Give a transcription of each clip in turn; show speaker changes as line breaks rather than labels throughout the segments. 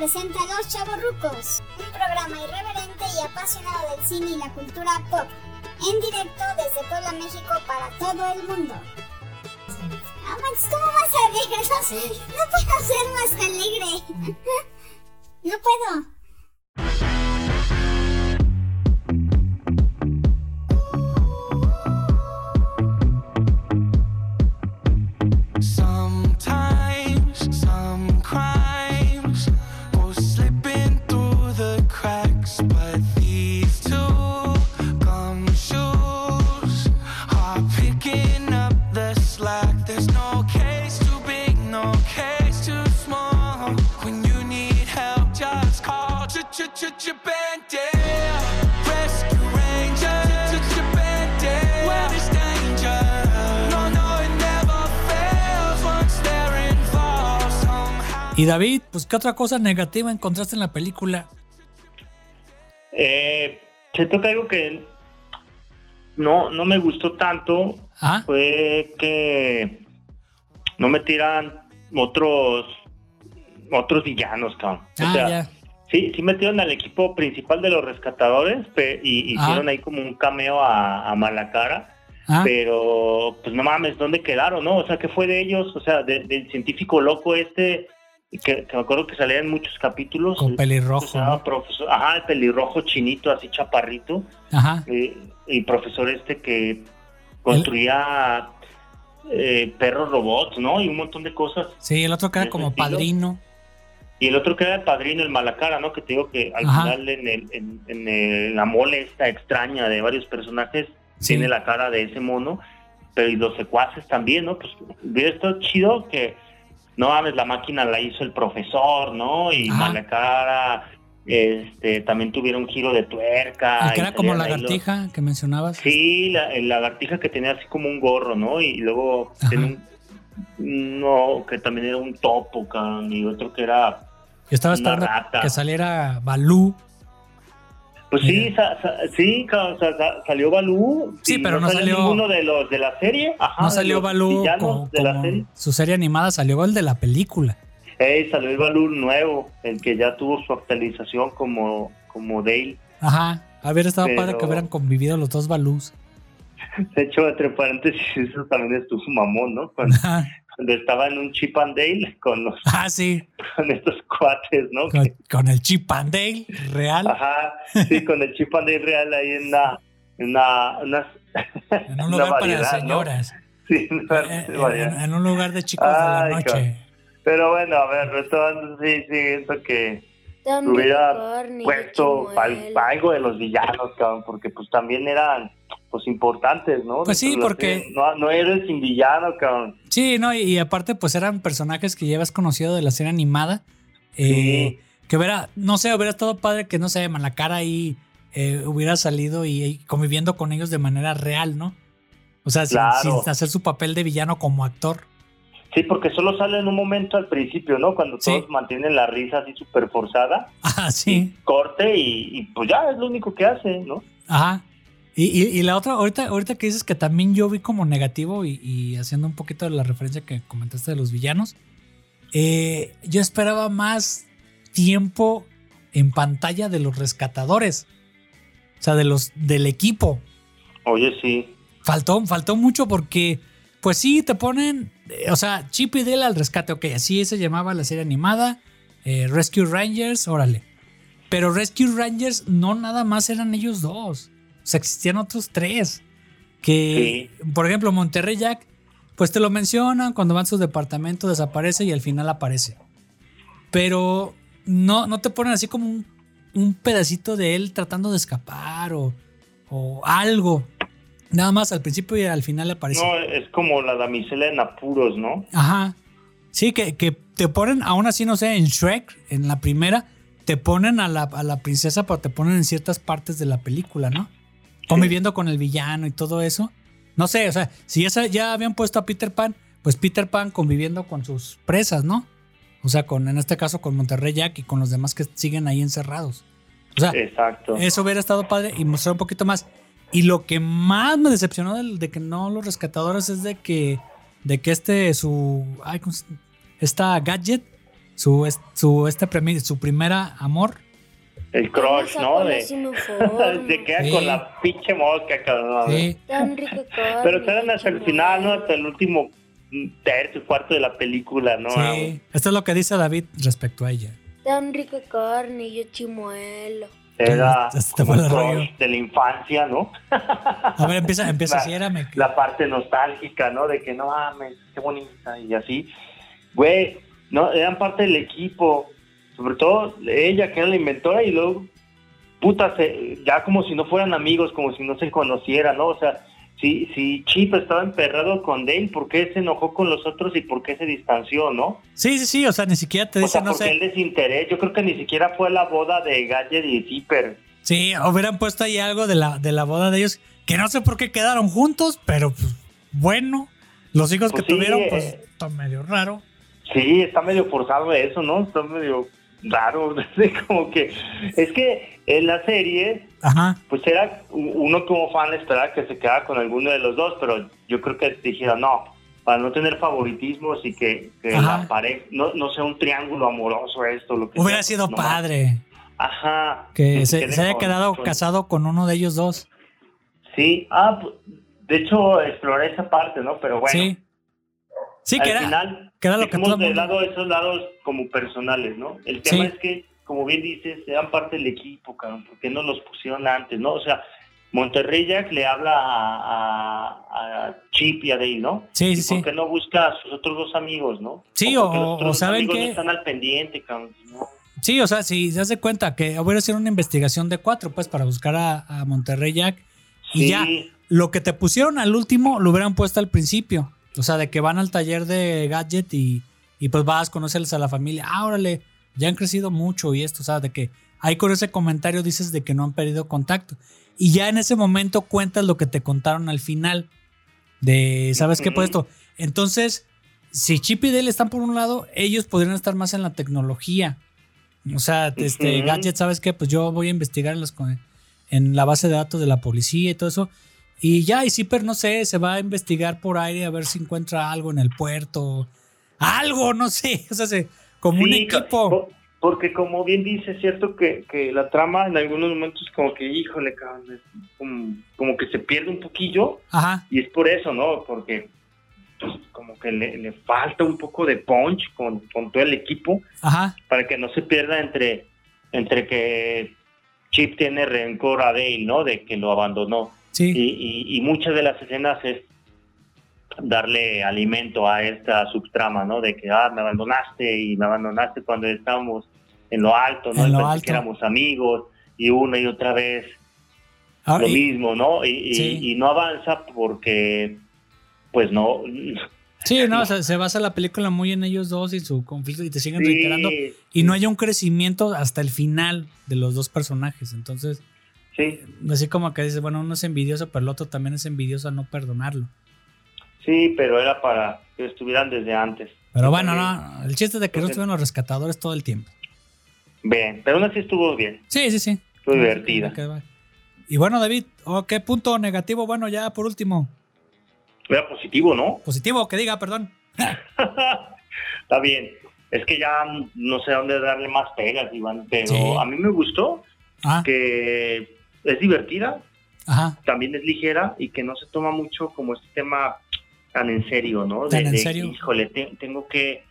presenta Los Chavorrucos, un programa irreverente y apasionado del cine y la cultura pop, en directo desde Puebla, México para todo el mundo. Ah, Max, ¿cómo vas a alegre? No, no puedo ser más alegre. No puedo.
Y David, pues ¿qué otra cosa negativa encontraste en la película?
Eh, siento que algo que no, no me gustó tanto
Ah,
fue que no me tiran otros otros villanos, cabrón. O
ah
sea, sí, sí metieron al equipo principal de los rescatadores pe- y
Ah.
hicieron ahí como un cameo a, a Malacara,
Ah,
pero pues no mames, ¿dónde quedaron, no? O sea, ¿qué fue de ellos? O sea, de- del científico loco este, que, que me acuerdo que salía en muchos capítulos.
con
el-
pelirrojo.
profesor, ajá, el pelirrojo chinito, así chaparrito,
Ajá.
eh, y profesor este que construía eh, perros robots, ¿no? Y un montón de cosas.
Sí, el otro que era
¿Ese
como
estilo?
padrino.
Y el otro que era el padrino, el Malacara, ¿no? Que te digo que al
Ajá.
final en, el- en- en el- la mole esta extraña de varios personajes
Sí.
tiene la cara de ese mono, pero y los secuaces también, ¿no? Pues hubiera estado chido que, no mames, la máquina la hizo el profesor, ¿no? Y
Ajá.
Malacara este, también tuviera un giro de tuerca.
El que
y
era como
ahí los-
lagartija que mencionabas.
Sí, la, el lagartija que tenía así como un gorro, ¿no? Y luego
Ajá.
tenía un, no, que también era un topo, cabrón, y otro que era,
Yo estaba
una
esperando
rata.
que saliera Balú.
Pues sí, sa- sa- sí, sa- salió Balú.
Sí, pero no salió-
ninguno de los de la serie. Ajá,
no salió Balú como,
de la
como
serie.
su serie animada, salió el de la película.
Ey, salió el Balú nuevo, el que ya tuvo su actualización como, como Dale.
Ajá. Haber estado
Pero-
padre que hubieran convivido los dos Balús.
De hecho, entre paréntesis, eso también estuvo mamón, ¿no? Cuando. Cuando estaba en un Chip and Dale con, los,
Ah, sí.
con estos cuates, ¿no?
Con, con el Chip and Dale real.
Ajá, sí, con el chip and Dale real ahí en una, en una, una-
En un
una
lugar para
variedad, ¿no?
señoras.
Sí,
Eh, en, un lugar de chicos de la noche.
Pero bueno, a ver, retomando, sí, sí, siento que hubiera puesto al- algo de los villanos, cabrón, porque pues también eran pues importantes, ¿no?
Pues sí, porque-
que- No, no eres sin villano, cabrón.
Sí, no, y, y aparte, pues eran personajes que llevas conocido de la serie animada. Eh,
Sí.
Que hubiera, no sé, hubiera estado padre que, no sé, Malacara ahí eh, hubiera salido y, y conviviendo con ellos de manera real, ¿no? O sea, sin,
Claro.
sin hacer su papel de villano como actor.
Sí, porque solo sale en un momento al principio, ¿no? Cuando
Sí.
todos mantienen la risa así súper forzada,
Ah, sí.
corte y, y pues ya es lo único que hace, ¿no?
Ajá. Y, y- y la otra, ahorita, ahorita que dices que también yo vi como negativo y, y haciendo un poquito de la referencia que comentaste de los villanos, eh, yo esperaba más tiempo en pantalla de los rescatadores. O sea, de los, del equipo.
Oye, sí.
Faltó, faltó mucho porque, pues sí, te ponen, eh, o sea, Chip y Dale al rescate, ok, así se llamaba la serie animada, eh, Rescue Rangers, órale. Pero Rescue Rangers no nada más eran ellos dos, o sea, existían otros tres. Que, por ejemplo, Monterrey Jack, pues te lo mencionan, cuando van a su departamento desaparece y al final aparece. Pero no, no te ponen así como un, un pedacito de él tratando de escapar o, o algo. Nada más al principio y al final aparece.
No, es como la damisela en apuros, ¿no?
Ajá. Sí, que, que te ponen, aún así, no sé, en Shrek, en la primera, te ponen a la, a la princesa, pero te ponen en ciertas partes de la película, ¿no? Conviviendo con el villano y todo eso. No sé, o sea, si ya, se- ya habían puesto a Peter Pan, pues Peter Pan conviviendo con sus presas, ¿no? O sea, con, en este caso con Monterrey Jack y con los demás que siguen ahí encerrados. O sea,
Exacto.
eso hubiera estado padre y mostrar un poquito más. Y lo que más me decepcionó de, que no los rescatadores es de que, de que este, su, ay, ¿cómo se- esta gadget, su, su, este su primera amor.
El crush, ¿no? De,
Se
queda
Sí.
con la pinche mosca, cabrón.
Sí.
Tan rico
Pero esperan hasta el final, ¿no? Hasta el último tercio, cuarto de la película, ¿no?
Sí. Esto es lo que dice David respecto a ella.
Tan rica carne y yo chimuelo.
Era
Ya se te
como
fue
un
el
crush
rollo.
de la infancia, ¿no?
A ver, empieza, empieza
La-
así, érame.
La parte nostálgica, ¿no? De que no mames, qué bonita y así. Güey, no, eran parte del equipo. Sobre todo ella, que era la inventora, y luego, puta, se- ya como si no fueran amigos, como si no se conocieran, ¿no? O sea, si, si Chip estaba emperrado con Dale, ¿por qué se enojó con los otros y por qué se distanció, no?
Sí, sí, sí, o sea, ni siquiera te
O
dice,
sea,
no
porque
sé.
el desinterés, yo creo que ni siquiera fue la boda de Gadget y Zipper.
Sí, hubieran puesto ahí algo de la, de la boda de ellos, que no sé por qué quedaron juntos, pero pues, bueno, los hijos
Pues
que
sí,
tuvieron,
eh.
pues está medio raro.
Sí, está medio forzado eso, ¿no? Está medio raro. como que. Es que en la serie,
Ajá.
pues era uno como fan esperaba que se quedara con alguno de los dos, pero yo creo que dijeron no, para no tener favoritismos y que, la pareja no, no sea un triángulo amoroso esto, lo que
Hubiera
sea,
sido
no
padre
más. Ajá.
que se, haya quedado
con-
casado con uno de ellos dos.
Sí, ah, de hecho exploré esa parte, ¿no? Pero bueno.
sí. Sí,
al
que era,
final
que era lo que el
de lado esos lados como personales, ¿no? El tema
Sí.
es que, como bien dices, sean parte del equipo, cabrón, ¿por qué no los pusieron antes, no? O sea, Monterrey Jack le habla a, a- a Chip y a Dale, ¿no?
Sí, sí,
¿Y
sí.
¿Por qué no busca a sus otros dos amigos, no?
Sí,
¿por qué
o- o
dos
¿saben qué?
no están al pendiente, cabrón, ¿no?
Sí, o sea, si se hace cuenta que hubiera sido una investigación de cuatro, pues, para buscar a, a Monterrey Jack. Y
Sí,
ya, lo que te pusieron al último lo hubieran puesto al principio. O sea, de que van al taller de Gadget y, y pues vas, conocerles a la familia. Ah, órale, ya han crecido mucho y esto, o sea, de que ahí con ese comentario dices de que no han perdido contacto. Y ya en ese momento cuentas lo que te contaron al final. De, ¿sabes qué? Pues esto. Entonces, si Chip y Dale están por un lado, ellos podrían estar más en la tecnología. O sea, este. Gadget, ¿sabes qué? Pues yo voy a investigar en, los, en la base de datos de la policía y todo eso. Y ya, y Zipper, no sé, se va a investigar por aire a ver si encuentra algo en el puerto. Algo, no sé. O sea, se, como un
Sí,
equipo.
po- Porque como bien dice, es cierto que, que la trama en algunos momentos como que, híjole, cabrón, como, como que se pierde un poquillo.
Ajá,
Y es por eso, ¿no? Porque pues, como que le, le falta un poco de punch con, con todo el equipo
ajá.
para que no se pierda entre, entre que Chip tiene rencor a Dale, ¿no? De que lo abandonó.
Sí.
Y, y- y muchas de las escenas es darle alimento a esta subtrama, ¿no? De que, ah, me abandonaste y me abandonaste cuando estábamos en lo alto, ¿no?
En lo alto.
que éramos amigos y una y otra vez
Ahora,
lo
y-
mismo, ¿no?
Sí.
y no avanza porque, pues no.
sí, no, se basa la película muy en ellos dos y su conflicto y te siguen
Sí,
reiterando. Y no hay un crecimiento hasta el final de los dos personajes. Entonces,
sí,
así como que dices, bueno, uno es envidioso, pero el otro también es envidioso a no perdonarlo.
sí, pero era para que estuvieran desde antes.
Pero bueno, no, el chiste es de que no estuvieron los rescatadores todo el tiempo.
Bien, pero aún así estuvo bien,
Sí, sí, sí.
estuvo divertida.
Y bueno, David, ¿o ¿qué punto negativo? Bueno, ya por último.
Era positivo, ¿no?
Positivo, que diga, perdón.
Está bien. Es que ya no sé a dónde darle más pegas, Iván, pero
Sí.
a mí me gustó
Ah,
que es divertida,
ajá.
también es ligera y que no se toma mucho como este tema tan en serio, ¿no?
¿Tan en serio?
Híjole, te- tengo que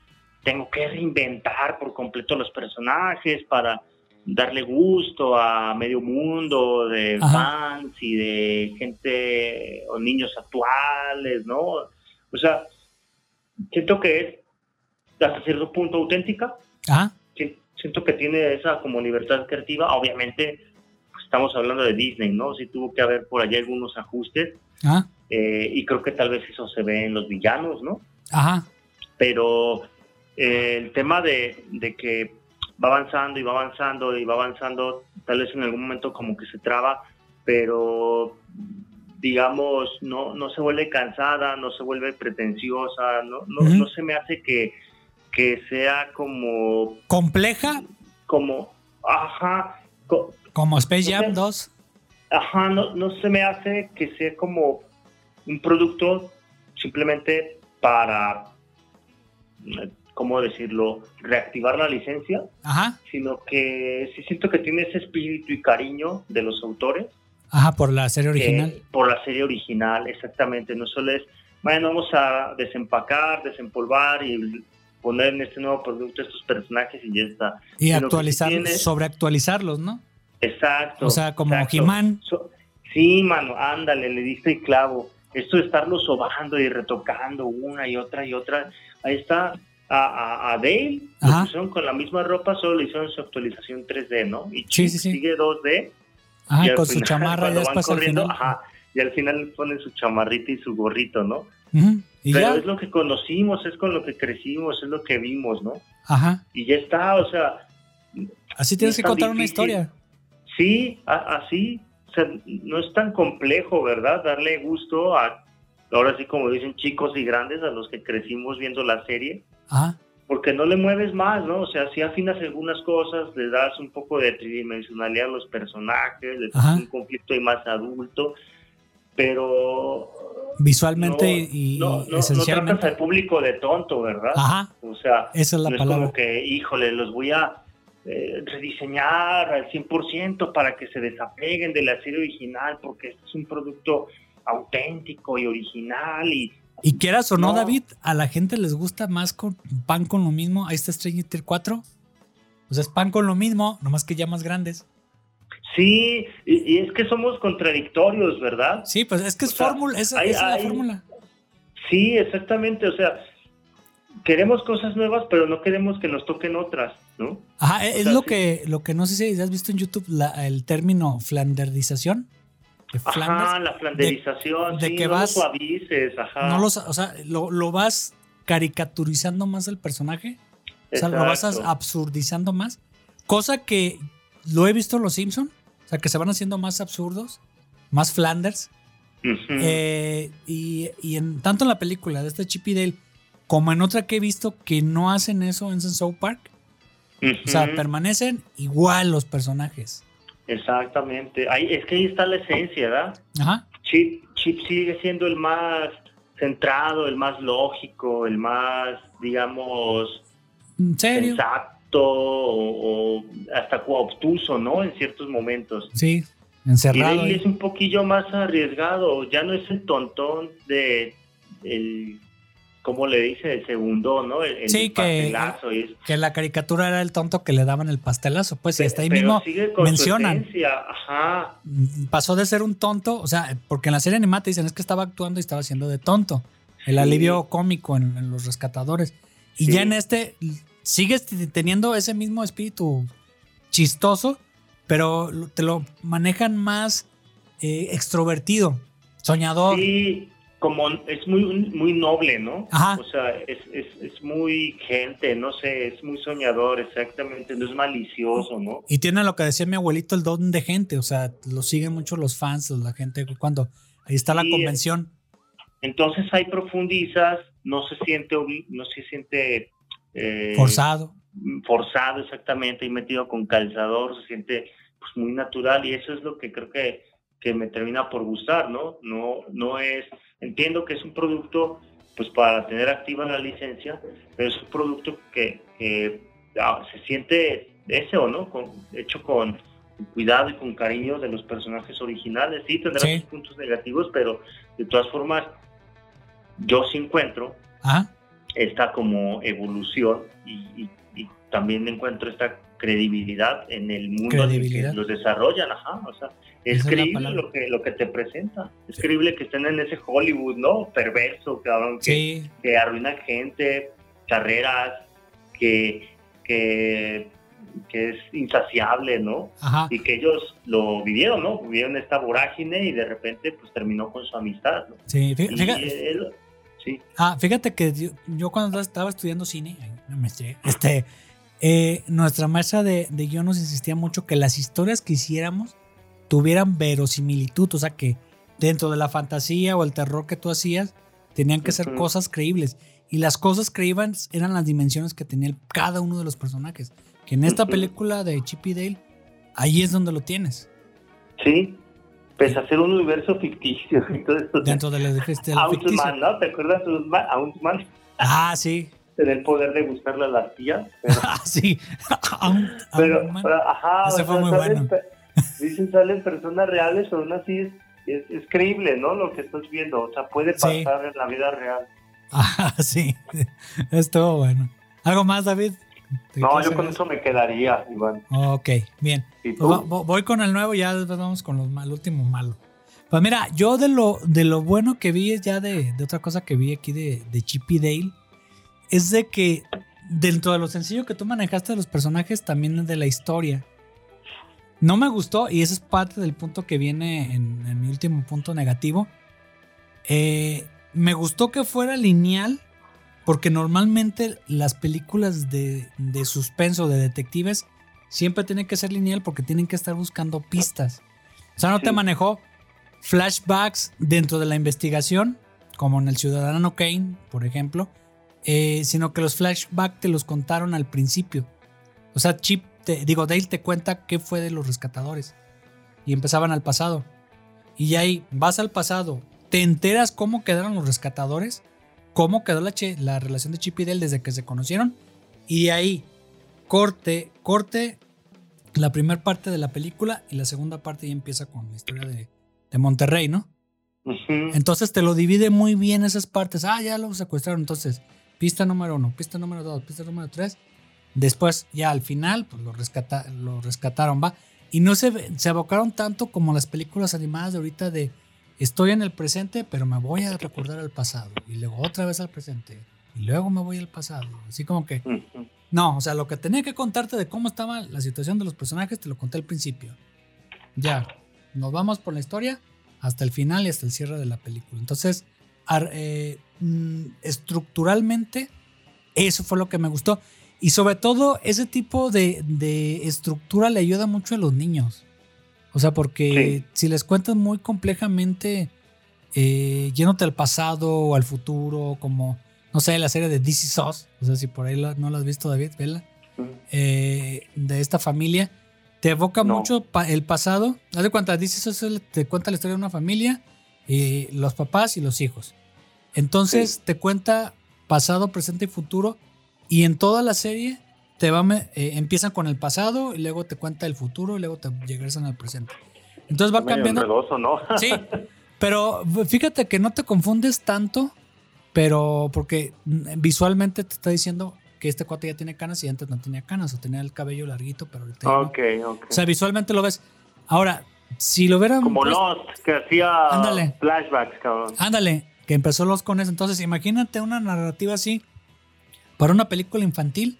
tengo que reinventar por completo los personajes para darle gusto a medio mundo de
Ajá.
fans y de gente o niños actuales, ¿no? O sea, siento que es hasta cierto punto auténtica,
Ajá.
si- siento que tiene esa como libertad creativa, obviamente estamos hablando de Disney, ¿no? Sí tuvo que haber por allá algunos ajustes
Ajá.
eh, y creo que tal vez eso se ve en los villanos, ¿no?
Ajá.
Pero eh, el tema de, de que va avanzando y va avanzando y va avanzando, tal vez en algún momento como que se traba, pero digamos, no, no se vuelve cansada, no se vuelve pretenciosa, no, no, no se me hace que, que sea como
Compleja,
como, ajá, co-
como Space Jam
Ok.
2.
ajá, no, no se me hace que sea como un producto simplemente para eh, ¿cómo decirlo?, reactivar la licencia,
Ajá,
sino que sí siento que tiene ese espíritu y cariño de los autores.
ajá, por la serie
que-
original.
por la serie original, exactamente. No solo es, bueno, vamos a desempacar, desempolvar y poner en este nuevo producto estos personajes y ya está.
Y
sino
actualizar,
tiene-
sobreactualizarlos, ¿no?
Exacto.
O sea, como.
So- sí, mano, ándale, le diste el clavo. Esto de estarlo sobando y retocando una y otra y otra. Ahí está. A, a, a Dale lo pusieron con la misma ropa, solo le hicieron su actualización 3D, ¿no? Y
Sí, sí, sí.
sigue 2D.
Ajá,
y
con su chamarra ya al
corriendo,
final.
Ajá, y al final le ponen su chamarrita y su gorrito, ¿no?
Ujú, Y
Pero
ya,
es lo que conocimos, es con lo que crecimos, es lo que vimos, ¿no?
ajá.
Y ya está, o sea,
Así tienes
es
que contar una historia.
Sí, a- así, o sea, no es tan complejo, ¿verdad? Darle gusto a, ahora sí como dicen chicos y grandes, a los que crecimos viendo la serie,
Ajá.
porque no le mueves más, ¿no? O sea, si afinas algunas cosas, le das un poco de tridimensionalidad a los personajes, le das
Ajá.
un conflicto ahí más adulto, pero...
Visualmente
no,
y, y
no, no, no
esencialmente.
tratas al público de tonto, ¿verdad?
Ajá,
O sea,
esa es la
no es como que, híjole, los voy a eh, rediseñar al 100% para que se desapeguen de la serie original, porque este es un producto auténtico y original y
Y quieras o no,
No.
David, a la gente les gusta más con pan con lo mismo. Ahí está Stranger Things 4. O sea, es pan con lo mismo, nomás que ya más grandes.
sí, y, y es que somos contradictorios, ¿verdad?
Sí, pues es que es
O
fórmula, esa,
hay-
esa es la fórmula.
Sí, exactamente, o sea, queremos cosas nuevas, pero no queremos que nos toquen otras, ¿no?
Ajá, es
sea,
lo
sí.
que lo que no sé si has visto en YouTube la- el término flanderdización de Flanders.
Ajá, la flanderización,
de
sí,
que
no
vas-
lo suavices, ajá.
No los, o sea, lo, lo vas caricaturizando más el personaje. O sea, lo vas absurdizando más. Cosa que lo he visto en los Simpson. O sea, que se van haciendo más absurdos, más Flanders. Eh, y y en, tanto en la película de este Chip y Dale como en otra que he visto que no hacen eso en South Park. O sea, permanecen igual los personajes.
Exactamente. Ahí, es que ahí está la esencia, ¿verdad?
Ajá.
Chip, Chip sigue siendo el más centrado, el más lógico, el más, digamos,
¿En serio?
sensato o, o hasta obtuso, ¿no? En ciertos momentos.
Sí,
Y
encerrado. Ahí.
es un poquillo más arriesgado, ya no es el tontón de el, ¿cómo le dice? El segundo, ¿no? El, el
Sí, que-
pastelazo
Que la caricatura era el tonto que le daban el pastelazo. Pues y hasta ahí
pero
mismo mencionan.
Ajá.
mm, pasó de ser un tonto, o sea, porque en la serie animada te dicen es que estaba actuando y estaba haciendo de tonto. El
Sí.
alivio cómico en, en los rescatadores. Y
Sí.
ya en este sigues t- teniendo ese mismo espíritu chistoso, pero te lo manejan más eh, extrovertido, soñador.
Sí, como es muy muy noble, ¿no?
Ajá.
O sea, es, es, es muy gente, no sé, es muy soñador, exactamente, no es malicioso, ¿no?
Y tiene lo que decía mi abuelito, el don de gente, o sea, lo siguen mucho los fans, la gente cuando ahí está la
Sí,
convención.
Entonces ahí profundizas, no se siente no se siente eh,
Forzado.
forzado exactamente y metido con calzador, se siente pues muy natural y eso es lo que creo que, que me termina por gustar, ¿no? No, no es, entiendo que es un producto pues para tener activa la licencia, pero es un producto que, que, ah, se siente ese o no, con, hecho con cuidado y con cariño de los personajes originales, sí tendrá
Sí.
sus puntos negativos, pero de todas formas yo sí encuentro
Ajá.
esta como evolución y, y- y también encuentro esta credibilidad en el mundo en el que los desarrollan, ajá, o sea, es
Esa
creíble lo que, lo que te presenta, es creíble que estén en ese Hollywood, ¿no? Perverso, cabrón, que,
Sí,
que arruinan gente, carreras, que, que, que es insaciable, ¿no?
ajá.
Y que ellos lo vivieron, ¿no? Vivieron esta vorágine y de repente pues terminó con su amistad, ¿no?
Sí,
Y
fíjate,
él- sí,
ah, fíjate que yo, yo cuando estaba estudiando cine, me este, eh, nuestra maestra de, de guion nos insistía mucho que las historias que hiciéramos tuvieran verosimilitud, o sea que dentro de la fantasía o el terror que tú hacías, tenían que ser cosas creíbles. Y las cosas creíbles eran las dimensiones que tenía cada uno de los personajes. Que en esta película de Chip y Dale, ahí es donde lo tienes.
Sí, pese a ser un universo ficticio esto.
Dentro de la, de la ficticia.
Outman, ¿no? ¿Te acuerdas de? Outman?
Ah, sí.
Tener el poder de buscarle a las tías, pero,
Ah, sí.
Pero, pero, ajá,
Ese
o
fue
sea,
muy
salen
bueno.
dicen salen personas reales, pero aún así es, es, es creíble, ¿no? Lo que estás viendo, o sea, puede
Sí.
pasar en la vida real.
Ah, sí. Estuvo bueno. ¿Algo más, David? ¿Te
No, yo con eso me quedaría, Iván.
Ok, bien.
¿Y
Pues
tú?
va- vo- voy con el nuevo, ya vamos con los el último malo. Pues mira, yo de lo, de lo bueno que vi es ya de, de otra cosa que vi aquí de, de Chip y Dale, es de que dentro de lo sencillo que tú manejaste de los personajes, también de la historia. No me gustó, y ese es parte del punto que viene en, en mi último punto negativo. Eh, me gustó que fuera lineal, porque normalmente las películas de, de suspenso, de detectives, siempre tienen que ser lineal porque tienen que estar buscando pistas. O sea, no te manejó flashbacks dentro de la investigación, como en el Ciudadano Kane, por ejemplo, eh, sino que los flashbacks te los contaron al principio. O sea, Chip, te, digo, Dale te cuenta qué fue de los rescatadores y empezaban al pasado. Y ahí vas al pasado, te enteras cómo quedaron los rescatadores, cómo quedó la, relación de Chip y Dale desde que se conocieron. Y de ahí, corte, corte la primera parte de la película y la segunda parte ya empieza con la historia de, de Monterrey, ¿no? Entonces te lo divide muy bien esas partes. Ah, ya lo secuestraron. Entonces, pista número uno, pista número dos, pista número tres. Después, ya al final, pues lo, rescata, lo rescataron, va. Y no se, se abocaron tanto como las películas animadas de ahorita de estoy en el presente, pero me voy a recordar al pasado. Y luego otra vez al presente. Y luego me voy al pasado. Así como que no, o sea, lo que tenía que contarte de cómo estaba la situación de los personajes te lo conté al principio. Ya, nos vamos por la historia hasta el final y hasta el cierre de la película. Entonces, ar- eh, mm, estructuralmente, eso fue lo que me gustó. Y sobre todo, ese tipo de, de estructura le ayuda mucho a los niños. O sea, porque si les cuentas muy complejamente, eh, yéndote al pasado o al futuro, como, no sé, la serie de DC Sos, o sea, si por ahí la- no la has visto, David, vela, eh, de esta familia, te evoca
No.
mucho pa- el pasado. Haz de cuenta, DC es- te cuenta la historia de una familia, y los papás y los hijos. Entonces te cuenta pasado, presente y futuro, y en toda la serie te va eh, empiezan con el pasado y luego te cuenta el futuro y luego te regresan al presente. Entonces va
Medio
cambiando.
enredoso, ¿no?
Sí, pero fíjate que no te confundes tanto, pero porque visualmente te está diciendo que este cuate ya tiene canas y antes no tenía canas o tenía el cabello larguito, pero ahorita ya no.
ok, ok.
O sea, visualmente lo ves. Ahora, si lo hubieran
Como
puesto-
Lost, que hacía
Ándale.
flashbacks, cabrón.
Ándale, que empezó los con eso. Entonces, imagínate una narrativa así para una película infantil.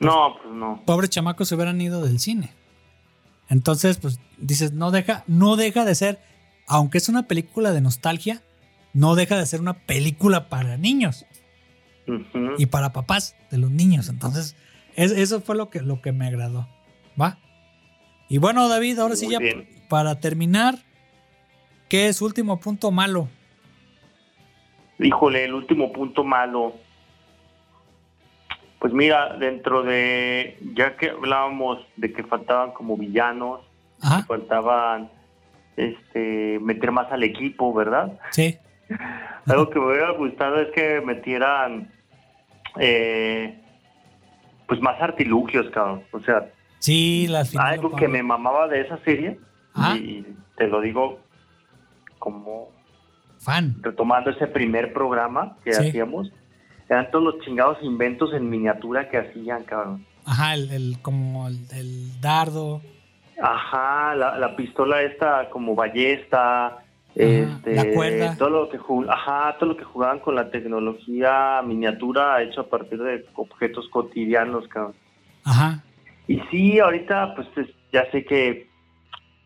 No, pues no.
Pobres chamacos se hubieran ido del cine. Entonces, pues dices, no deja, no deja de ser, aunque es una película de nostalgia, no deja de ser una película para niños y para papás de los niños. Entonces, es- eso fue lo que, lo que me agradó. ¿Va? Y bueno, David, ahora sí ya
bien.
para terminar, ¿qué es último punto malo?
Híjole, el último punto malo. Pues mira, dentro de, ya que hablábamos de que faltaban como villanos,
Ajá,
faltaban este meter más al equipo, ¿verdad?
sí.
Algo que me hubiera gustado es que metieran eh, pues más artilugios, cabrón. O sea,
Sí, la final.
algo que me mamaba de esa serie,
Ajá.
y te lo digo como
Fan.
retomando ese primer programa que
Sí.
hacíamos, eran todos los chingados inventos en miniatura que hacían, cabrón.
Ajá, el, el- como el, el dardo.
Ajá, la, la pistola esta como ballesta, este,
la cuerda.
todo lo que ajá, todo lo que jugaban con la tecnología miniatura hecho a partir de objetos cotidianos, cabrón.
Ajá.
Y sí, ahorita pues es- ya sé que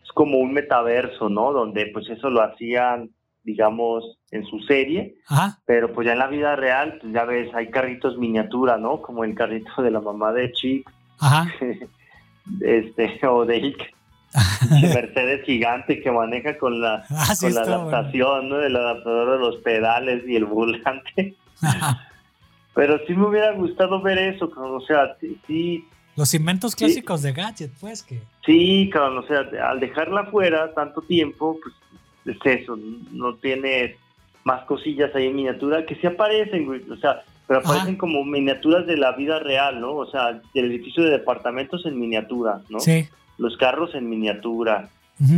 es como un metaverso, ¿no? Donde pues eso lo hacían, digamos, en su serie,
Ajá.
pero pues ya en la vida real, pues ya ves, hay carritos miniatura, ¿no? Como el carrito de la mamá de Chick,
Ajá.
este, o de Mercedes gigante que maneja con la,
Ah, sí,
con la
está bueno.
adaptación, ¿no? El adaptador de los pedales y el volante.
Ajá.
Pero sí me hubiera gustado ver eso, o sea, sí, sí,
Los inventos clásicos de Gadget, pues que.
Sí, cabrón, o sea, al dejarla fuera tanto tiempo, pues es eso, no tienes más cosillas ahí en miniatura que sí aparecen, güey. O sea, pero
Ajá.
parecen como miniaturas de la vida real, ¿no? O sea, del edificio de departamentos en miniatura, ¿no?
Sí.
Los carros en miniatura,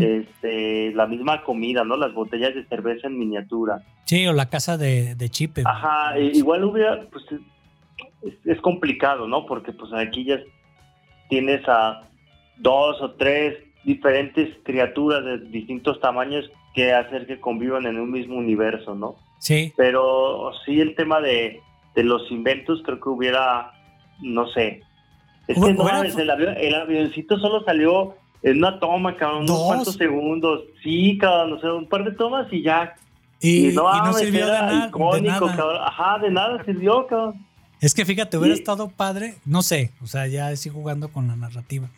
este, la misma comida, ¿no? Las botellas de cerveza en miniatura.
Sí, o la casa de, de Chipe.
Ajá, i- igual hubiera, pues es, es complicado, ¿no? Porque pues aquí ya tienes a dos o tres diferentes criaturas de distintos tamaños que hacer que convivan en un mismo universo, ¿no?
Sí.
Pero sí el tema de, de los inventos creo que hubiera, no sé. Es que no el, avión- el avioncito solo salió en una toma, cabrón, unos cuantos segundos. Sí, cabrón, o sea, un par de tomas y ya.
Y,
Y,
y no,
mames,
sirvió de,
era
na- de
icónico,
nada.
cabrón. Ajá, de nada sirvió, cabrón.
Es que fíjate, hubiera
Y-
estado padre, no sé, o sea, ya estoy jugando con la narrativa.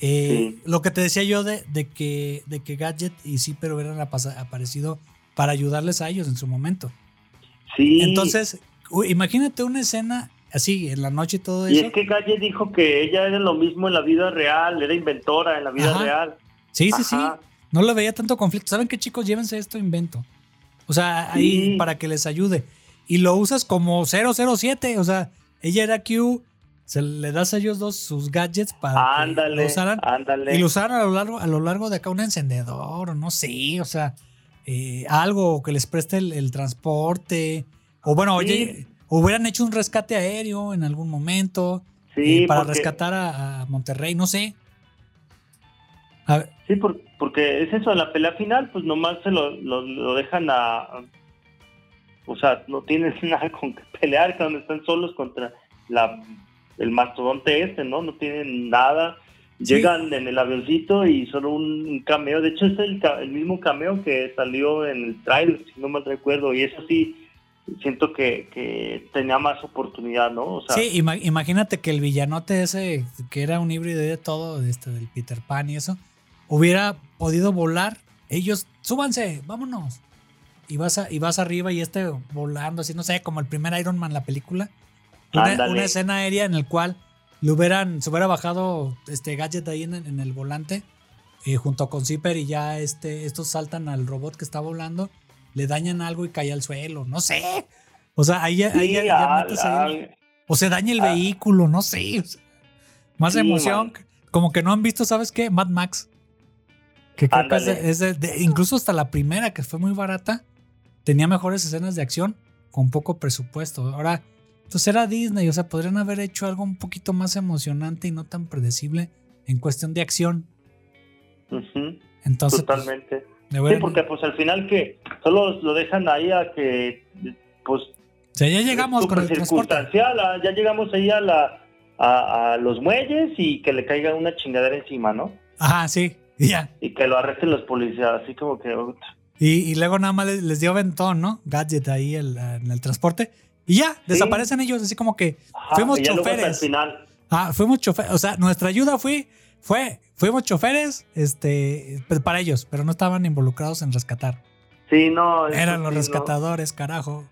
Eh,
Sí.
Lo que te decía yo de, de que, de que Gadget y Zipper hubieran apa- aparecido para ayudarles a ellos en su momento.
Sí.
Entonces, imagínate una escena así, en la noche y todo
Y
eso.
es que Galle dijo que ella era lo mismo en la vida real, era inventora en la vida
Ajá.
real.
Sí, sí, sí. No le veía tanto conflicto. ¿Saben qué, chicos? Llévense esto invento. O sea, ahí
Sí.
para que les ayude. Y lo usas como 007. O sea, ella era Q. Se le das a ellos dos sus gadgets para que lo
Ándale,
usaran.
ándale.
Y lo usaran a lo largo, a lo largo de acá un encendedor, o no sé, o sea, eh, algo que les preste el, el transporte. O bueno,
Sí.
oye, hubieran hecho un rescate aéreo en algún momento
Sí,
eh, para
porque-
rescatar a, a Monterrey, no sé. A ver,
Sí, por- porque es eso, en la pelea final, pues nomás se lo, lo, lo dejan a, a- O sea, no tienen nada con que pelear, cuando están solos contra la el mastodonte este, ¿no? No tienen nada.
Sí.
Llegan en el avioncito y solo un, cameo. De hecho, es el, el mismo cameo que salió en el trailer, si no mal recuerdo. Y eso sí, siento que, que tenía más oportunidad, ¿no? O sea,
sí, ima- imagínate que el villanote ese, que era un híbrido de todo, de este, del Peter Pan y eso, hubiera podido volar. Ellos, súbanse, vámonos. Y vas, a- y vas arriba y este volando, así, no sé, como el primer Iron Man, la película. Una, escena aérea en el cual le hubieran, se hubiera bajado este gadget ahí en, en el volante, eh, junto con Zipper, y ya este, estos saltan al robot que está volando, le dañan algo y cae al suelo, no sé. O sea, ahí, ahí ya-
sí,
ya
al-
metes ahí-
al-
o se daña el
Ah.
vehículo, no sé. o sea, más
Sí,
emoción.
man.
Como que no han visto, ¿sabes qué? Mad Max. Que creo que es, de-
Ándale.
es de- de- incluso hasta la primera, que fue muy barata, tenía mejores escenas de acción con poco presupuesto. Ahora, pues era Disney, o sea, podrían haber hecho algo un poquito más emocionante y no tan predecible en cuestión de acción.
Ujú.
Entonces, pues,
Totalmente.
le
Sí, porque pues al final que solo lo dejan ahí a que pues
o sea, ya llegamos con el
circunstancial, ah, ya llegamos ahí a la a, a los muelles y que le caiga una chingadera encima, ¿no?
Ajá, sí, y ya.
Y que lo arresten los policías, así como que.
Y, y luego nada más les, les dio ventón, ¿no? Gadget ahí el- en el transporte. Y ya, desaparecen ellos, así como que
Ajá,
fuimos
y ya
choferes.
final.
Ah, fuimos choferes. O sea, nuestra ayuda fue, fue, fuimos choferes, este, pues, para ellos, pero no estaban involucrados en rescatar.
Sí, no.
Eran los
sí, no.
rescatadores, carajo.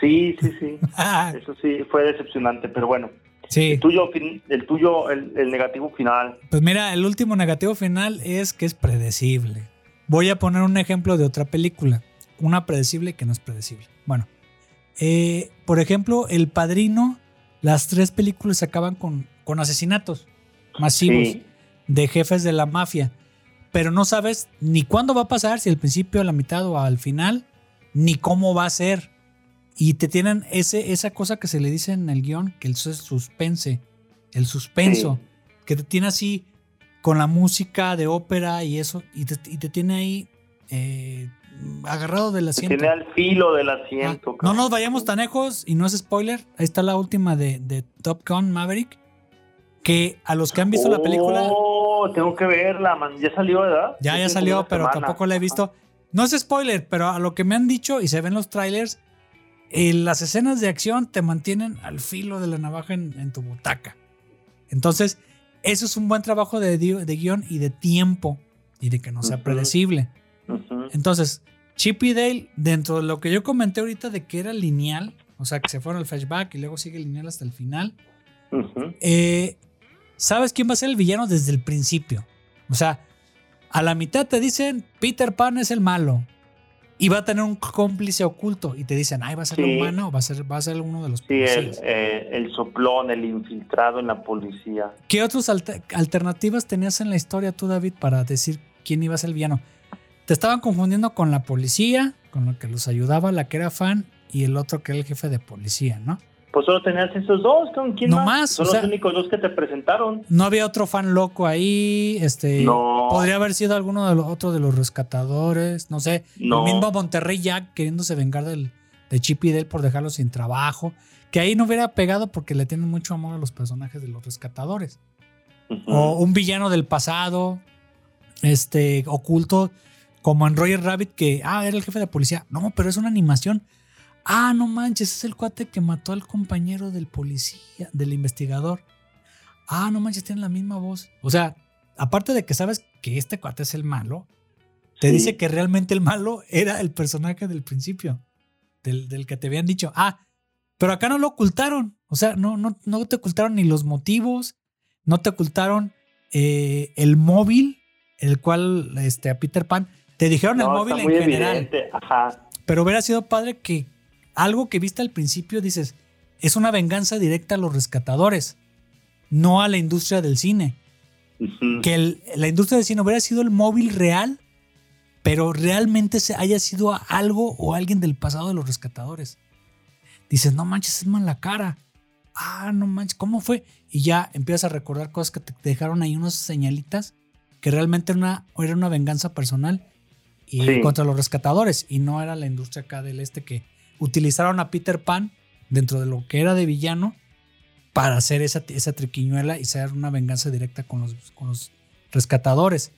Sí, sí, sí.
Ah,
Eso sí fue decepcionante, pero bueno.
sí.
El tuyo, el tuyo, el, el negativo final.
Pues mira, el último negativo final es que es predecible. Voy a poner un ejemplo de otra película. Una predecible que no es predecible. Bueno, eh, por ejemplo, El Padrino, las tres películas acaban con, con asesinatos masivos
Sí.
de jefes de la mafia. Pero no sabes ni cuándo va a pasar, si al principio, a la mitad o al final, ni cómo va a ser. Y te tienen ese, esa cosa que se le dice en el guion, que es suspense, el suspenso, que te tiene así con la música de ópera y eso, y te, y te tiene ahí eh, agarrado del asiento.
tiene al filo del
Ah,
asiento.
no
cabrón.
nos vayamos tan lejos y no es spoiler. Ahí está la última de, de Top Gun Maverick. Que a los que han visto la película,
Oh, tengo que verla, man. Ya salió, ¿verdad?
ya, ya salió, pero
semana.
tampoco la he visto. No es spoiler, pero a lo que me han dicho y se ven los trailers, eh, las escenas de acción te mantienen al filo de la navaja en, en tu butaca. Entonces, eso es un buen trabajo de, de guion y de tiempo y de que no sea
Ujú.
Entonces, Chip y Dale, dentro de lo que yo comenté ahorita de que era lineal, o sea, que se fueron al flashback y luego sigue lineal hasta el final, eh, ¿sabes quién va a ser el villano desde el principio? O sea, a la mitad te dicen Peter Pan es el malo. y va a tener un cómplice oculto y te dicen, ay, va a ser
Sí.
la humana o va a ser, va a ser uno de los
Sí, el,
policías.
eh, el soplón, el infiltrado en la policía.
¿Qué otras alter- alternativas tenías en la historia tú, David, para decir quién iba a ser el villano? Te estaban confundiendo con la policía, con lo que los ayudaba, la que era fan, y el otro que era el jefe de policía, ¿no?
Pues solo tenías esos dos, ¿con quién
No
más?
más,
Son
o
los
sea-
únicos dos que te presentaron.
No había otro fan loco ahí, este...
No.
Podría haber sido alguno de los otros de los rescatadores, no sé.
No.
El mismo Monterrey Jack queriéndose vengar del, de Chip y Dale por dejarlo sin trabajo. Que ahí no hubiera pegado porque le tienen mucho amor a los personajes de los rescatadores. O un villano del pasado, este, oculto, como en Roger Rabbit, que, ah, era el jefe de policía. No, pero es una animación. Ah, no manches, es el cuate que mató al compañero del policía, del investigador. Ah, no manches, tienen la misma voz. O sea, aparte de que sabes que este cuate es el malo, te
Sí.
dice que realmente el malo era el personaje del principio, del, del que te habían dicho. Ah, pero acá no lo ocultaron. O sea, no, no, no te ocultaron ni los motivos, no te ocultaron eh, el móvil, el cual este, a Peter Pan te dijeron el móvil en general.
evidente. Ajá.
Pero hubiera sido padre que algo que viste al principio dices, es una venganza directa a los rescatadores, no a la industria del cine. Que el- la industria del cine hubiera sido el móvil real, pero realmente se haya sido algo o alguien del pasado de los rescatadores. Dices, no manches, es mala cara. Ah, no manches, ¿cómo fue? Y ya empiezas a recordar cosas que te dejaron ahí unas señalitas que realmente era una, era una venganza personal y
Sí.
contra los rescatadores y no era la industria acá del este que utilizaron a Peter Pan dentro de lo que era de villano para hacer esa, esa triquiñuela y ser una venganza directa con los, con los rescatadores.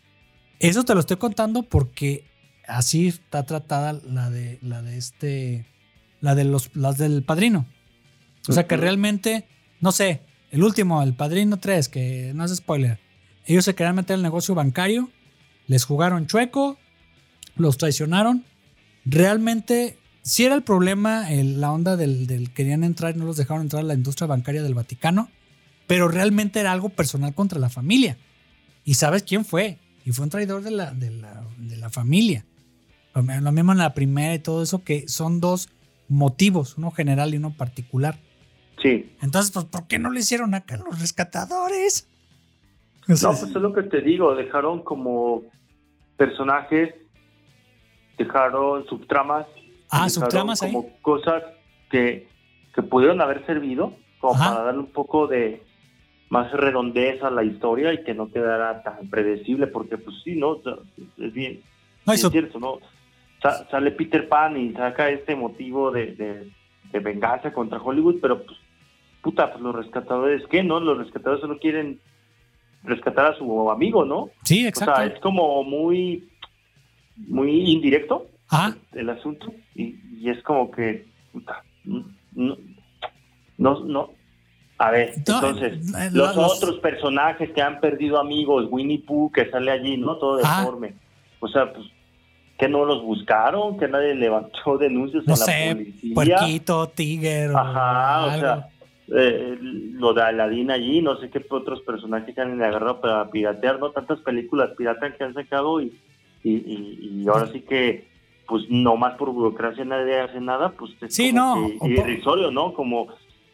Eso te lo estoy contando porque así está tratada la de la de este la de los las del padrino. O sea que realmente no sé, el último, el padrino 3, que no es spoiler. Ellos se querían meter al negocio bancario, les jugaron chueco, los traicionaron. Realmente sí era el problema el- la onda del, del querían entrar y no los dejaron entrar a la industria bancaria del Vaticano, pero realmente era algo personal contra la familia. ¿Y sabes quién fue? Y fue un traidor de la, de la, de la familia. Lo, mi- lo mismo en la primera y todo eso, que son dos motivos, uno general y uno particular.
Sí.
Entonces, pues, ¿por qué no lo hicieron acá los rescatadores? O sea,
No, pues es lo que te digo, dejaron como personajes, dejaron subtramas.
ah,
dejaron
subtramas ahí.
Como cosas que, que pudieron haber servido como
Ajá.
para darle un poco de más redondez a la historia y que no quedara tan predecible, porque pues sí, ¿no? O es bien,
No,
es cierto, ¿no? Sa- sale Peter Pan y saca este motivo de, de- de venganza contra Hollywood, pero pues, puta, pues los rescatadores, ¿qué, no? Los rescatadores solo quieren rescatar a su amigo, ¿no?
sí,
O
exacto.
sea, es como muy, muy indirecto
Ajá.
el asunto y, y es como que, puta, no, no, no. A ver, entonces,
eh,
los,
los-
otros personajes que han perdido amigos, Winnie Pooh que sale allí, ¿no? Todo
Ah.
deforme. O sea, pues, que no los buscaron, que nadie levantó denuncias
No
a la
sé,
policía.
puerquito, tigre o
Ajá, o
algo.
sea, eh, lo de Aladdin allí, no sé qué otros personajes que han agarrado para piratear, ¿no? Tantas películas piratas que han sacado y, y, y, y ahora sí que, pues, no más por burocracia nadie hace nada, pues es
Sí,
como
no,
que irrisorio, ¿no? Como,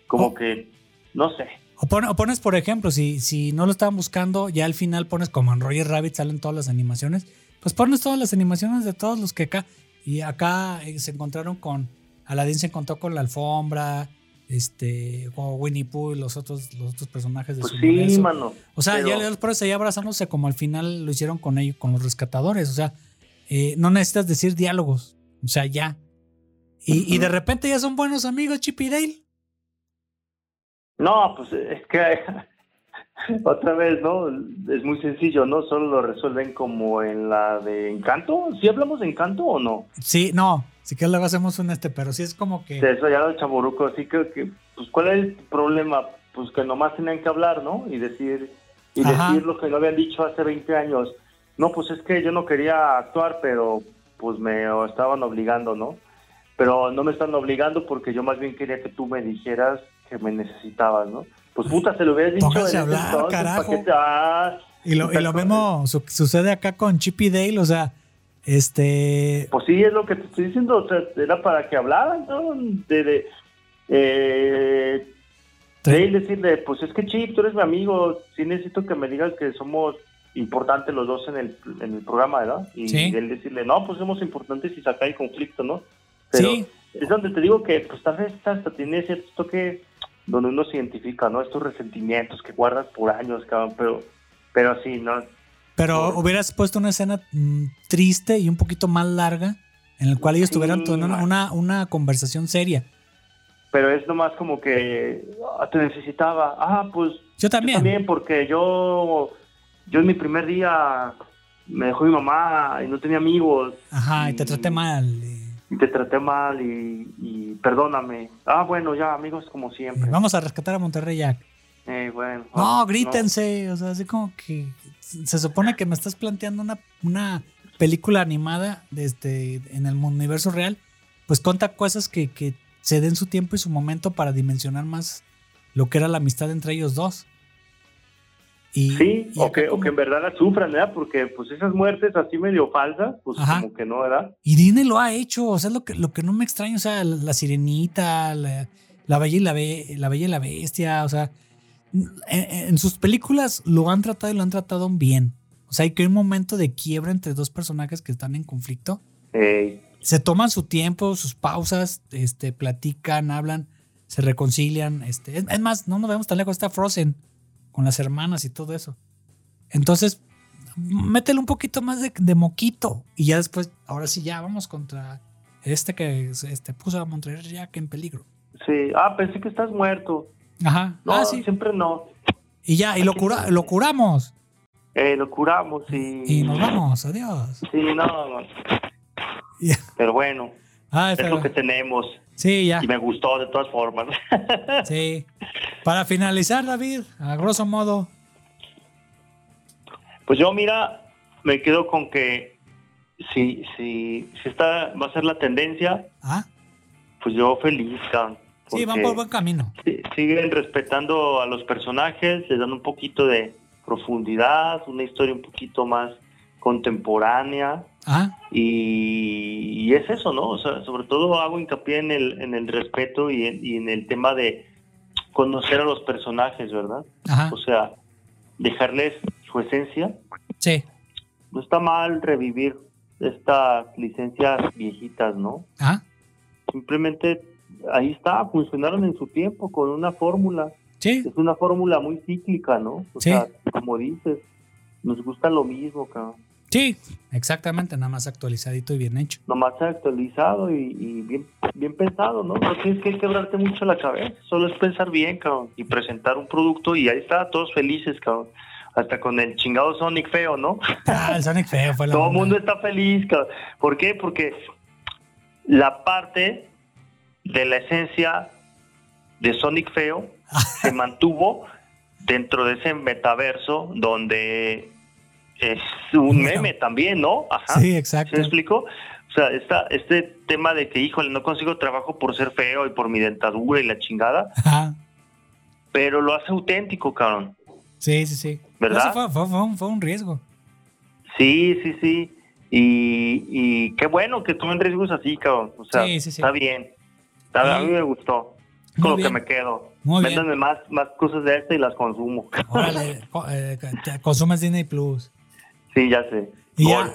como
O-
que, no sé.
O, pon- o pones, por ejemplo, si, si no lo estaban buscando, ya al final pones como en Roger Rabbit salen todas las animaciones, pues pones todas las animaciones de todos los que acá. Y acá eh, se encontraron con. Aladdin se encontró con la alfombra, este, o Winnie Pooh y los otros, los otros personajes de
Pues
su
sí,
universo.
mano.
O sea,
pero-
ya los ahí abrazándose como al final lo hicieron con ellos, con los rescatadores. O sea, eh, no necesitas decir diálogos. O sea, ya. Y, y de repente ya son buenos amigos, Chip y Dale.
No, pues es que otra vez, ¿no? Es muy sencillo, ¿no? Solo lo resuelven como en la de Encanto. ¿Sí hablamos de Encanto o no?
Sí, no, sí que luego hacemos un este, pero sí es como que.
De eso ya lo chaboruco, así que, que, pues, ¿cuál es el problema? Pues que nomás tenían que hablar, ¿no? Y decir, y
Ajá.
decir lo que no habían dicho hace 20 años. No, pues es que yo no quería actuar, pero pues me estaban obligando, ¿no? Pero no me están obligando porque yo más bien quería que tú me dijeras que me necesitabas, ¿no? Pues puta, se lo hubieras dicho
Pónganse a hablar,
entonces,
carajo.
¿pa' qué te- ah,
Y lo, y lo mismo su- sucede acá con Chip y Dale, o sea, Este.
Pues sí, es lo que te estoy diciendo, o sea, era para que hablaran, ¿no? De, de, eh, de decirle, pues es que Chip, tú eres mi amigo, sí necesito que me digas que somos importantes los dos en el, en el programa, ¿verdad? Y
Sí.
él decirle, no, pues somos importantes y sacar el conflicto, ¿no? Pero
Sí.
es donde te digo que pues tal vez hasta tiene cierto toque donde uno se identifica, ¿no? Estos resentimientos que guardas por años, cabrón, pero, pero así, ¿no?
Pero hubieras puesto una escena mm, triste y un poquito más larga en la cual ellos
Sí,
tuvieran una, una, una conversación seria.
Pero es nomás como que ah, te necesitaba. Ah, pues
Yo
yo
también.
porque yo, yo en mi primer día me dejó mi mamá y no tenía amigos.
Ajá, y te traté mal. y-
te traté mal y, y perdóname. Ah, bueno, ya, amigos como siempre.
vamos a rescatar a Monterrey Jack.
Eh, bueno,
No, grítense. O sea, así como que se supone que me estás planteando una, una película animada desde en el universo real. Pues conta cosas que, que se den su tiempo y su momento para dimensionar más lo que era la amistad entre ellos dos. Y,
Sí,
y
o que, o que en verdad la sufran, ¿verdad? Porque pues esas muertes así medio falsas, pues
Ajá.
como que no, ¿verdad?
Y Disney lo ha hecho, o sea, es lo que, lo que no me extraña, o sea, la, la sirenita, la, la bella y la, Be- la bella y la bestia, o sea, en, en sus películas lo han tratado y lo han tratado bien. O sea, hay que un momento de quiebra entre dos personajes que están en conflicto. Se toman su tiempo, sus pausas, este, platican, hablan, se reconcilian. Este, es, es más, no nos vemos tan lejos, está Frozen con las hermanas y todo eso. Entonces, métele un poquito más de, de moquito. Y ya después, ahora sí, ya vamos contra este que este, puso a Montreal Jack en peligro.
sí, ah, pensé que estás muerto.
Ajá.
No,
ah, sí.
siempre no.
Y ya, y lo, cura, lo curamos.
Eh, lo curamos y...
Y nos vamos. Adiós.
Sí, no, no. Pero bueno,
Ay,
es
pero-
lo que tenemos.
sí, ya.
Y me gustó de todas formas.
Sí. Para finalizar, David, a grosso modo.
Pues yo, mira, me quedo con que si, si, si esta va a ser la tendencia,
Ah,
pues yo feliz, cabrón.
Sí, van por buen camino.
si- Siguen respetando a los personajes, les dan un poquito de profundidad, una historia un poquito más contemporánea.
Ah,
Y, y es eso, ¿no? O sea, sobre todo hago hincapié en el, en el respeto y en, y en el tema de conocer a los personajes, ¿verdad?
ajá.
O sea, dejarles su esencia.
Sí.
No está mal revivir estas licencias viejitas, ¿no?
Ajá.
Simplemente ahí está, funcionaron en su tiempo con una fórmula.
Sí.
Es una fórmula muy cíclica, ¿no? O
Sí.
sea, como dices, nos gusta lo mismo, cabrón.
Sí, exactamente, nada más actualizadito y bien hecho.
nomás actualizado y, y bien, bien pensado, ¿no? No tienes que quebrarte mucho la cabeza, solo es pensar bien, cabrón, y presentar un producto y ahí está, todos felices, cabrón. Hasta con el chingado Sonic feo, ¿no?
Ah, el Sonic feo fue la
Todo el mundo está feliz, cabrón. ¿Por qué? Porque la parte de la esencia de Sonic feo se mantuvo dentro de ese metaverso donde es un
Bueno.
meme también, ¿no? Ajá.
Sí,
¿Se
exacto.
me explico? O sea, esta, este tema de que, híjole, no consigo trabajo por ser feo y por mi dentadura y la chingada,
Ajá.
pero lo hace auténtico, cabrón.
Sí, sí, sí.
¿Verdad?
Eso fue, fue- fue un, fue un riesgo.
Sí, sí, sí. Y, y qué bueno que tomen riesgos así, cabrón. O sea,
Sí, sí, sí.
está bien. Está- A mí me gustó.
Muy
con lo
bien.
que me quedo.
Muy bien.
Véndanme más, más cosas de esta y las consumo.
Órale, eh, consumes Disney Plus.
sí, ya sé.
Y
Gol.
ya.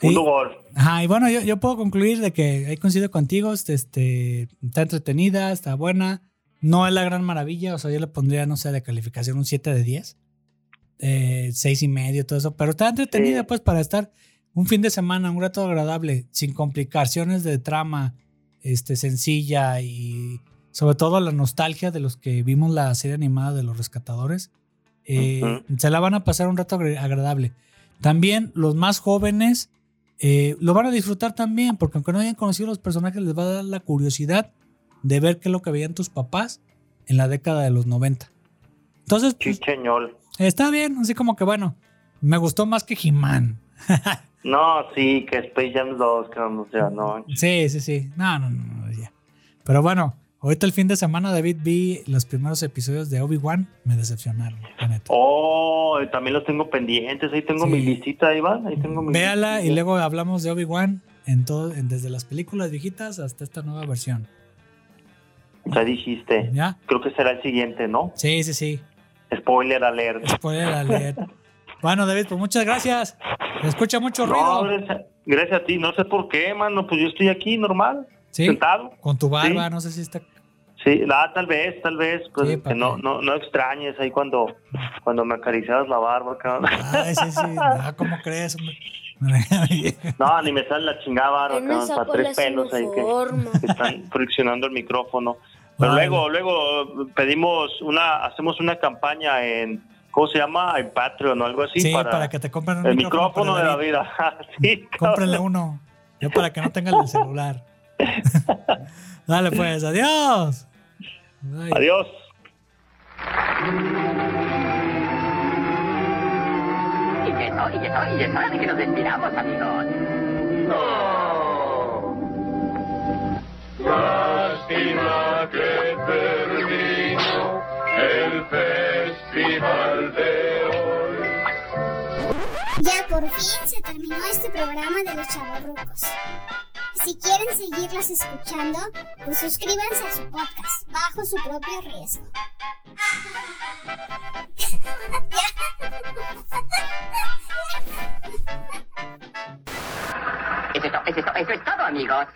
Segundo
y-
gol.
Ajá, y bueno, yo, yo puedo concluir de que ahí coincido contigo, este, este, está entretenida, está buena, no es la gran maravilla, o sea, yo le pondría, no sé, de calificación un 7 de 10, eh, 6 y medio, todo eso, pero está entretenida
Sí.
pues para estar un fin de semana, un rato agradable, sin complicaciones de trama, este, sencilla y sobre todo la nostalgia de los que vimos la serie animada de los rescatadores, eh, se la van a pasar un rato agradable. También los más jóvenes eh, lo van a disfrutar también, porque aunque no hayan conocido los personajes, les va a dar la curiosidad de ver qué es lo que veían tus papás en la década de los 90. Entonces, pues, está bien, así como que bueno, me gustó más que He-Man.
No, sí, que Space Jam 2, cabrón. O sea, no.
Sí, sí, sí. No, no, no, no, ya. Pero bueno, Ahorita el fin de semana, David, vi los primeros episodios de Obi-Wan. Me decepcionaron, la neta.
Oh, también los tengo pendientes. Ahí tengo
Sí.
mi listita, ahí va. Ahí tengo mi
Véala y luego hablamos de Obi-Wan en todo, en- desde las películas viejitas hasta esta nueva versión.
Ya dijiste.
¿Ya?
Creo que será el siguiente, ¿no?
Sí, sí, sí.
Spoiler alert.
Spoiler alert. Bueno, David, pues muchas gracias. Se escucha mucho
No,
ruido.
gracias, gracias a ti. No sé por qué, mano. Pues yo estoy aquí normal,
Sí,
sentado.
con tu barba,
Sí.
no sé si está.
Sí, nada, tal vez, tal vez. Pues
Sí,
que no, no, no extrañes ahí cuando, cuando me acariciabas la barba, cabrón.
Ay, sí, sí. Ah, ¿Cómo crees? hombre?
No, ni me sale la chingada barba, cabrón. Para tres pelos ahí que, están friccionando el micrófono. Pero
Vale.
luego, luego pedimos una, hacemos una campaña en, ¿cómo se llama? En Patreon o algo así.
Sí,
para,
para, que te compren un
el micrófono de la vida. sí, cabrón.
Cómprenle uno. Yo para que no tengan el celular. Dale pues, adiós.
Adiós.
Y no, y que no, y es hora de que nos despidamos, amigos.
Lástima que
Ya por fin se terminó este programa de los chavorrucos. Si quieren seguirlos escuchando, pues suscríbanse a su podcast bajo su propio riesgo.
Es, es eso es todo, amigos.